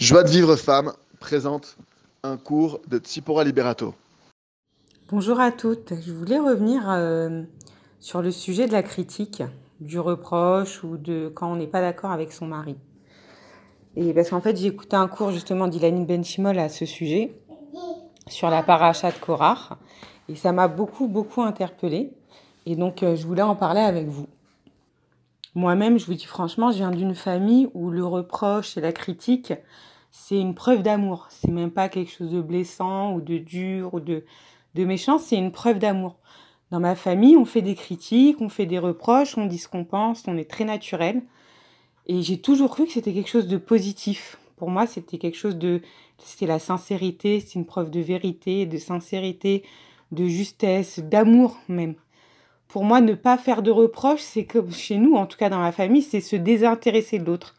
Joie de vivre femme présente un cours de Tsipora Liberato. Bonjour à toutes. Je voulais revenir euh, sur le sujet de la critique, du reproche ou de quand on n'est pas d'accord avec son mari. Et parce qu'en fait, j'ai écouté un cours justement d'Ilanine Benchimol à ce sujet, sur la paracha de Korach, et ça m'a beaucoup, beaucoup interpellée. Et donc, euh, je voulais en parler avec vous. Moi-même, je vous dis franchement, je viens d'une famille où le reproche et la critique, c'est une preuve d'amour. C'est même pas quelque chose de blessant ou de dur ou de, de méchant, c'est une preuve d'amour. Dans ma famille, on fait des critiques, on fait des reproches, on dit ce qu'on pense, on est très naturel. Et j'ai toujours cru que c'était quelque chose de positif. Pour moi, c'était quelque chose de... C'était la sincérité, c'est une preuve de vérité, de sincérité, de justesse, d'amour même pour moi, ne pas faire de reproches, c'est que chez nous, en tout cas dans ma famille, c'est se désintéresser de l'autre.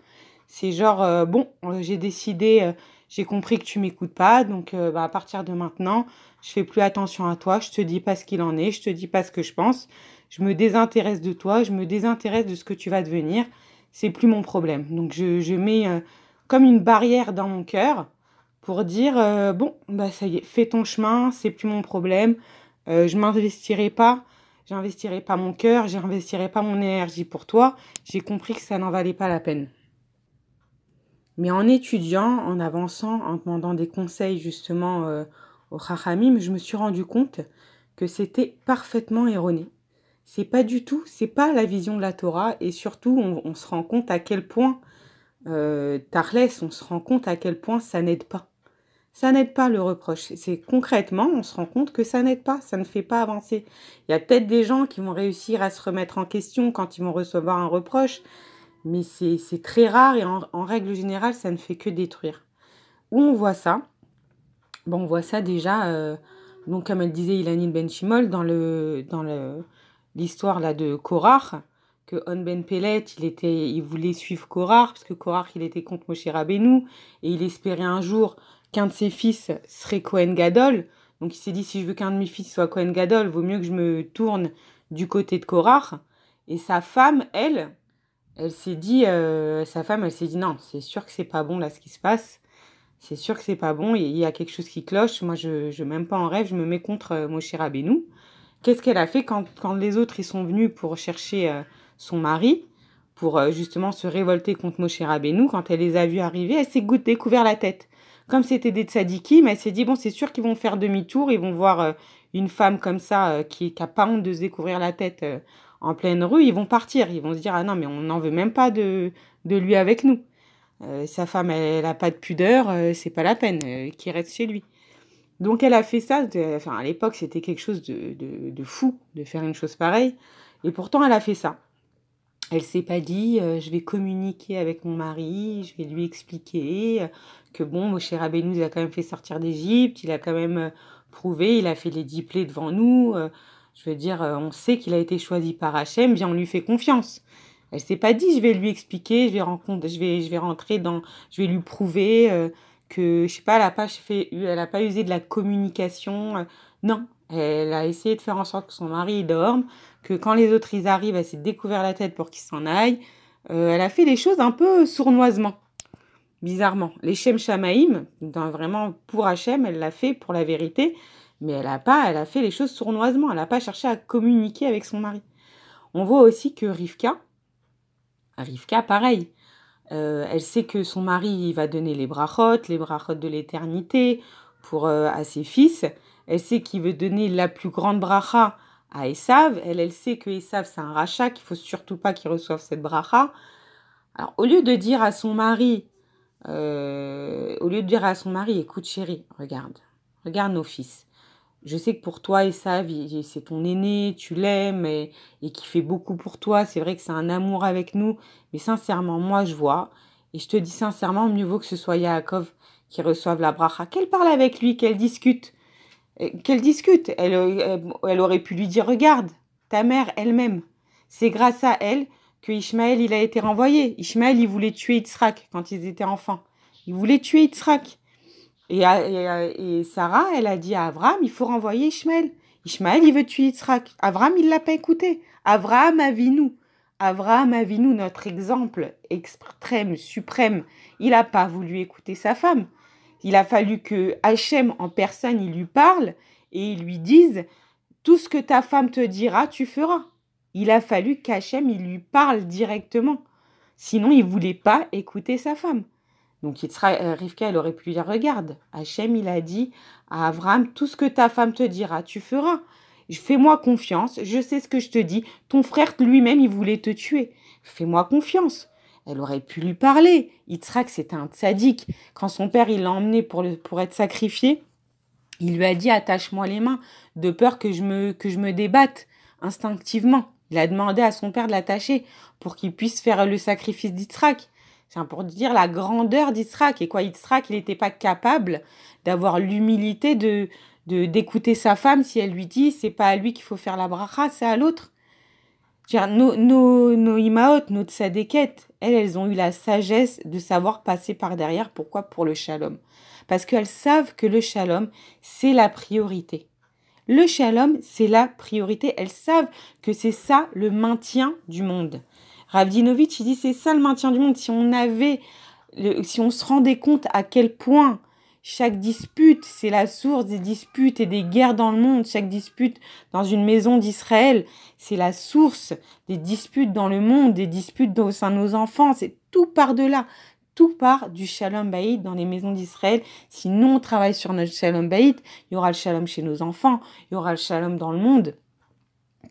C'est genre, euh, bon, euh, j'ai décidé, euh, j'ai compris que tu m'écoutes pas, donc bah, à partir de maintenant, je fais plus attention à toi, je te dis pas ce qu'il en est, je te dis pas ce que je pense, je me désintéresse de toi, je me désintéresse de ce que tu vas devenir, c'est plus mon problème. Donc je, je mets comme une barrière dans mon cœur pour dire, bon, bah ça y est, fais ton chemin, c'est plus mon problème, je m'investirai pas J'investirai pas mon cœur, j'investirai pas mon énergie pour toi. J'ai compris que ça n'en valait pas la peine. Mais en étudiant, en avançant, en demandant des conseils justement euh, au Chachamim, je me suis rendu compte que c'était parfaitement erroné. C'est pas du tout, c'est pas la vision de la Torah et surtout on, se rend compte à quel point euh, Tarles, on se rend compte à quel point ça n'aide pas ça n'aide pas le reproche. C'est concrètement, on se rend compte que ça n'aide pas, ça ne fait pas avancer. Il y a peut-être des gens qui vont réussir à se remettre en question quand ils vont recevoir un reproche, mais c'est très rare et en, règle générale, ça ne fait que détruire. Où on voit ça? Bon, On voit ça déjà, euh, donc comme elle disait Ilanil Benchimol, dans dans l'histoire de Korach, que On Ben Pellet, il, voulait suivre Korach, parce que Korach, il était contre Moshe Rabbeinu, et il espérait un jour qu'un de ses fils serait Cohen Gadol. Donc il s'est dit, si je veux qu'un de mes fils soit Cohen Gadol, vaut mieux que je me tourne du côté de Korach. Et sa femme, elle, elle s'est dit, euh, sa femme, elle s'est dit, non, c'est sûr que c'est pas bon là ce qui se passe. C'est sûr que c'est pas bon, il y a quelque chose qui cloche. Moi, je ne même pas en rêve, je me mets contre euh, Moshe Rabbeinu. Qu'est-ce qu'elle a fait quand, quand, les autres ils sont venus pour chercher euh, son mari, pour euh, justement se révolter contre Moshe Rabbeinu Quand elle les a vus arriver, elle s'est découvert la tête comme c'était des tzadikim, elle s'est dit, bon, c'est sûr qu'ils vont faire demi-tour, ils vont voir euh, une femme comme ça euh, qui n'a pas honte de se découvrir la tête euh, en pleine rue, ils vont partir, ils vont se dire, ah non, mais on n'en veut même pas de, de lui avec nous. sa femme, elle n'a pas de pudeur, c'est pas la peine qu'il reste chez lui. Donc elle a fait ça, enfin à l'époque c'était quelque chose de, fou de faire une chose pareille, et pourtant elle a fait ça. Elle s'est pas dit, je vais communiquer avec mon mari, je vais lui expliquer, que bon, Moshe Rabbeinu, il a quand même fait sortir d'Égypte, il a quand même euh, prouvé, il a fait les dix plaies devant nous. Euh, je veux dire, euh, on sait qu'il a été choisi par Hachem, bien on lui fait confiance. Elle s'est pas dit, je vais lui expliquer, je vais rencontrer, je vais, je vais rentrer dans, je vais lui prouver que, je sais pas, elle a pas fait, elle a pas usé de la communication. non, elle a essayé de faire en sorte que son mari dorme, que quand les autres ils arrivent, elle s'est découvert la tête pour qu'il s'en aille. elle a fait les choses un peu sournoisement bizarrement. Les Shem Shamaïm, vraiment pour Hachem, elle l'a fait pour la vérité, mais elle a pas, elle a fait les choses sournoisement, elle n'a pas cherché à communiquer avec son mari. On voit aussi que Rivka, Rivka, pareil, euh, elle sait que son mari va donner les brachot, les brachot de l'éternité pour euh, à ses fils. Elle sait qu'il veut donner la plus grande bracha à Esav. Elle, elle sait que Esav c'est un rachat, qu'il faut surtout pas qu'il reçoive cette bracha. Alors au lieu de dire à son mari euh, au lieu de dire à son mari, écoute chérie, regarde, regarde nos fils. Je sais que pour toi, ça, c'est ton aîné, tu l'aimes et, et qui fait beaucoup pour toi. C'est vrai que c'est un amour avec nous. Mais sincèrement, moi, je vois. Et je te dis sincèrement, mieux vaut que ce soit Yaakov qui reçoive la bracha. Qu'elle parle avec lui, qu'elle discute. Euh, qu'elle discute. Elle, elle, aurait pu lui dire, regarde, ta mère elle-même. C'est grâce à elle que Ishmaël, il a été renvoyé. Ishmaël, il voulait tuer Yitzhak quand ils étaient enfants. Il voulait tuer Yitzhak. Et, Sarah, elle a dit à Avram, il faut renvoyer Ishmaël. Ishmaël, il veut tuer Yitzhak. Avram, il l'a pas écouté. Avraham a vu nous. Notre exemple extrême, suprême, il n'a pas voulu écouter sa femme. Il a fallu que Hachem en personne, il lui parle et il lui dise Tout ce que ta femme te dira, tu feras. Il a fallu qu'Hachem, il lui parle directement. Sinon, il voulait pas écouter sa femme. Donc, il euh, Rivka, elle aurait pu dire Regarde, Hachem, il a dit à Abraham Tout ce que ta femme te dira, tu feras. Fais-moi confiance, je sais ce que je te dis. Ton frère lui-même, il voulait te tuer. Fais-moi confiance. Elle aurait pu lui parler. Yitzhak, c'était un tzaddik. Quand son père, il l'a emmené pour, pour être sacrifié, il lui a dit attache-moi les mains, de peur que je me, que je me débatte instinctivement. Il a demandé à son père de l'attacher pour qu'il puisse faire le sacrifice d'Yitzhak. C'est pour dire la grandeur d'Yitzhak. Et quoi, Yitzhak, il n'était pas capable d'avoir l'humilité de, d'écouter sa femme si elle lui dit c'est pas à lui qu'il faut faire la bracha, c'est à l'autre. Nos, nos, nos imaot, nos tzadékettes, elles, elles ont eu la sagesse de savoir passer par derrière. Pourquoi? Pour le shalom. Parce qu'elles savent que le shalom, c'est la priorité. Le shalom, c'est la priorité. Elles savent que c'est ça le maintien du monde. Ravdinovitch, il dit c'est ça le maintien du monde. Si on avait, si on se rendait compte à quel point chaque dispute, c'est la source des disputes et des guerres dans le monde. Chaque dispute dans une maison d'Israël, c'est la source des disputes dans le monde, des disputes au sein de nos enfants. C'est tout par delà. Tout part du shalom baïd dans les maisons d'Israël. Si nous, on travaille sur notre shalom baïd, il y aura le shalom chez nos enfants, il y aura le shalom dans le monde.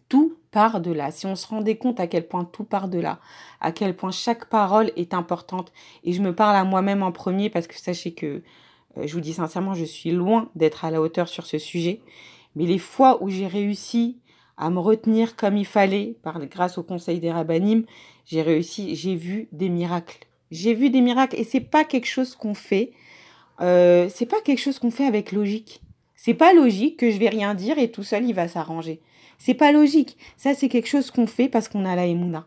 Tout part de là. Si on se rendait compte à quel point tout part de là, à quel point chaque parole est importante, et je me parle à moi-même en premier parce que sachez que je vous dis sincèrement, je suis loin d'être à la hauteur sur ce sujet. Mais les fois où j'ai réussi à me retenir comme il fallait, par, grâce au conseil des rabbinim, j'ai réussi, j'ai vu des miracles. J'ai vu des miracles et c'est pas quelque chose qu'on fait. Euh, c'est pas quelque chose qu'on fait avec logique. C'est pas logique que je vais rien dire et tout seul il va s'arranger. C'est pas logique. Ça c'est quelque chose qu'on fait parce qu'on a la émouna.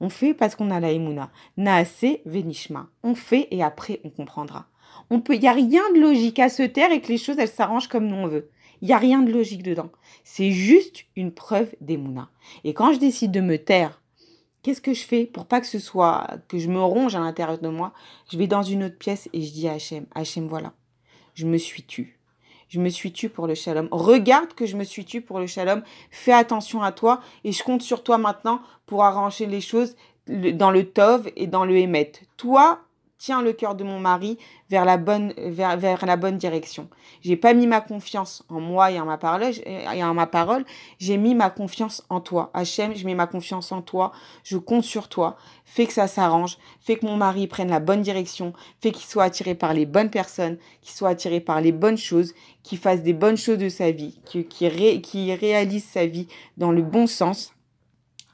On fait parce qu'on a la émouna. Naase venishma. On fait et après on comprendra. On peut, il y a rien de logique à se taire et que les choses elles s'arrangent comme nous on veut. Il y a rien de logique dedans. C'est juste une preuve d'émouna. Et quand je décide de me taire, qu'est-ce que je fais pour pas que ce soit que je me ronge à l'intérieur de moi? Je vais dans une autre pièce et je dis à Hachem, Hachem voilà, je me suis tue. Je me suis tue pour le shalom. Regarde que je me suis tue pour le shalom. Fais attention à toi et je compte sur toi maintenant pour arranger les choses dans le tov et dans le émet. Toi, tiens le cœur de mon mari vers la bonne, vers, vers la bonne direction. J'ai pas mis ma confiance en moi et en ma parole, et en ma parole, j'ai mis ma confiance en toi. Hachem, je mets ma confiance en toi, je compte sur toi. Fais que ça s'arrange, fais que mon mari prenne la bonne direction, fais qu'il soit attiré par les bonnes personnes, qu'il soit attiré par les bonnes choses, qu'il fasse des bonnes choses de sa vie, qu'il réalise sa vie dans le bon sens,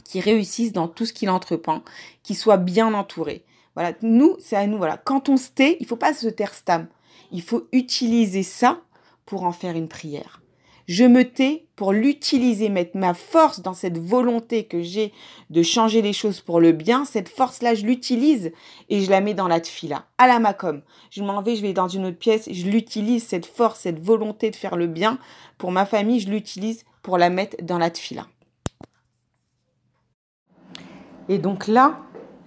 qu'il réussisse dans tout ce qu'il entreprend, qu'il soit bien entouré. Voilà, nous, c'est à nous. Voilà, quand on se tait, il faut pas se taire stam. Il faut utiliser ça pour en faire une prière. Je me tais pour l'utiliser, mettre ma force dans cette volonté que j'ai de changer les choses pour le bien. Cette force-là, je l'utilise et je la mets dans la tfila, à la macom. Je m'en vais, je vais dans une autre pièce, je l'utilise, cette force, cette volonté de faire le bien pour ma famille, je l'utilise pour la mettre dans la tfila. Et donc là,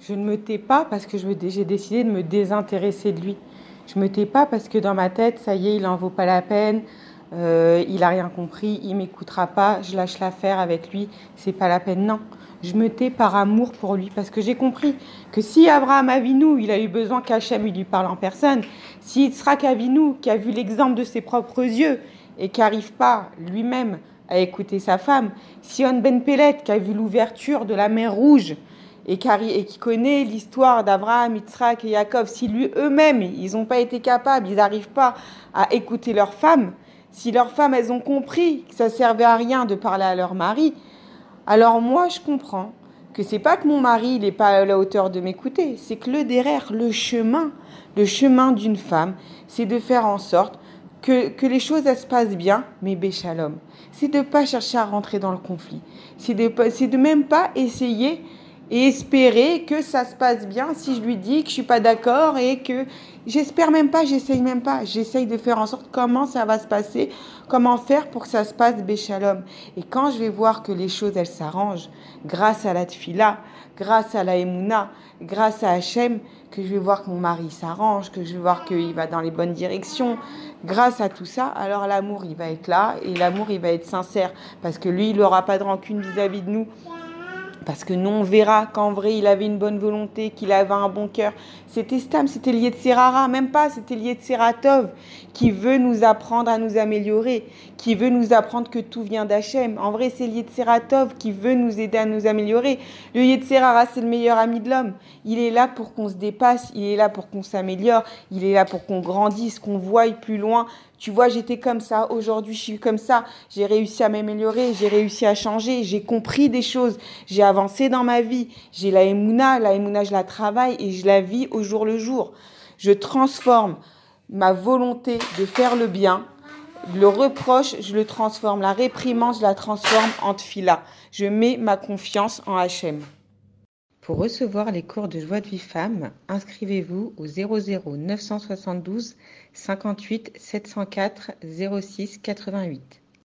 je ne me tais pas parce que j'ai décidé de me désintéresser de lui. Je me tais pas parce que dans ma tête, ça y est, il n'en vaut pas la peine, euh, il a rien compris, il m'écoutera pas, je lâche l'affaire avec lui, c'est pas la peine. Non, je me tais par amour pour lui parce que j'ai compris que si Abraham Avinu, il a eu besoin qu'Hachem lui parle en personne, si Yitzhak Avinu, qui a vu l'exemple de ses propres yeux et qui n'arrive pas lui-même à écouter sa femme, Sion Ben Pelet, qui a vu l'ouverture de la mer Rouge, et, qui connaît l'histoire d'Abraham, Yitzhak et Jacob, si lui eux-mêmes, ils n'ont pas été capables, ils n'arrivent pas à écouter leurs femmes, si leurs femmes, elles ont compris que ça servait à rien de parler à leur mari, alors moi, je comprends que c'est pas que mon mari n'est pas à la hauteur de m'écouter, c'est que le derrière, le chemin, le chemin d'une femme, c'est de faire en sorte que, que les choses se passent bien, mais béchalom. C'est de pas chercher à rentrer dans le conflit. C'est de, c'est de même pas essayer et espérer que ça se passe bien. Si je lui dis que je suis pas d'accord et que j'espère même pas, j'essaye même pas, j'essaye de faire en sorte comment ça va se passer, comment faire pour que ça se passe béchalom. Et quand je vais voir que les choses elles s'arrangent grâce à la tfila, grâce à la emuna, grâce à Hachem, que je vais voir que mon mari s'arrange, que je vais voir qu'il va dans les bonnes directions, grâce à tout ça, alors l'amour il va être là et l'amour il va être sincère. Parce que lui il n'aura pas de rancune vis-à-vis de nous parce que nous, on verra qu'en vrai, il avait une bonne volonté, qu'il avait un bon cœur. C'était Stam, c'était lié de même pas, c'était lié de qui veut nous apprendre à nous améliorer, qui veut nous apprendre que tout vient d'Hachem. En vrai, c'est lié de qui veut nous aider à nous améliorer. Le lié de Serara, c'est le meilleur ami de l'homme. Il est là pour qu'on se dépasse, il est là pour qu'on s'améliore, il est là pour qu'on grandisse, qu'on voie plus loin, tu vois, j'étais comme ça, aujourd'hui je suis comme ça, j'ai réussi à m'améliorer, j'ai réussi à changer, j'ai compris des choses, j'ai avancé dans ma vie, j'ai la émouna, la émouna je la travaille et je la vis au jour le jour. Je transforme ma volonté de faire le bien, le reproche, je le transforme, la réprimande, je la transforme en tfila. Je mets ma confiance en Hachem. Pour recevoir les cours de Joie de Vie Femme, inscrivez-vous au 00 972 58 704 06 88.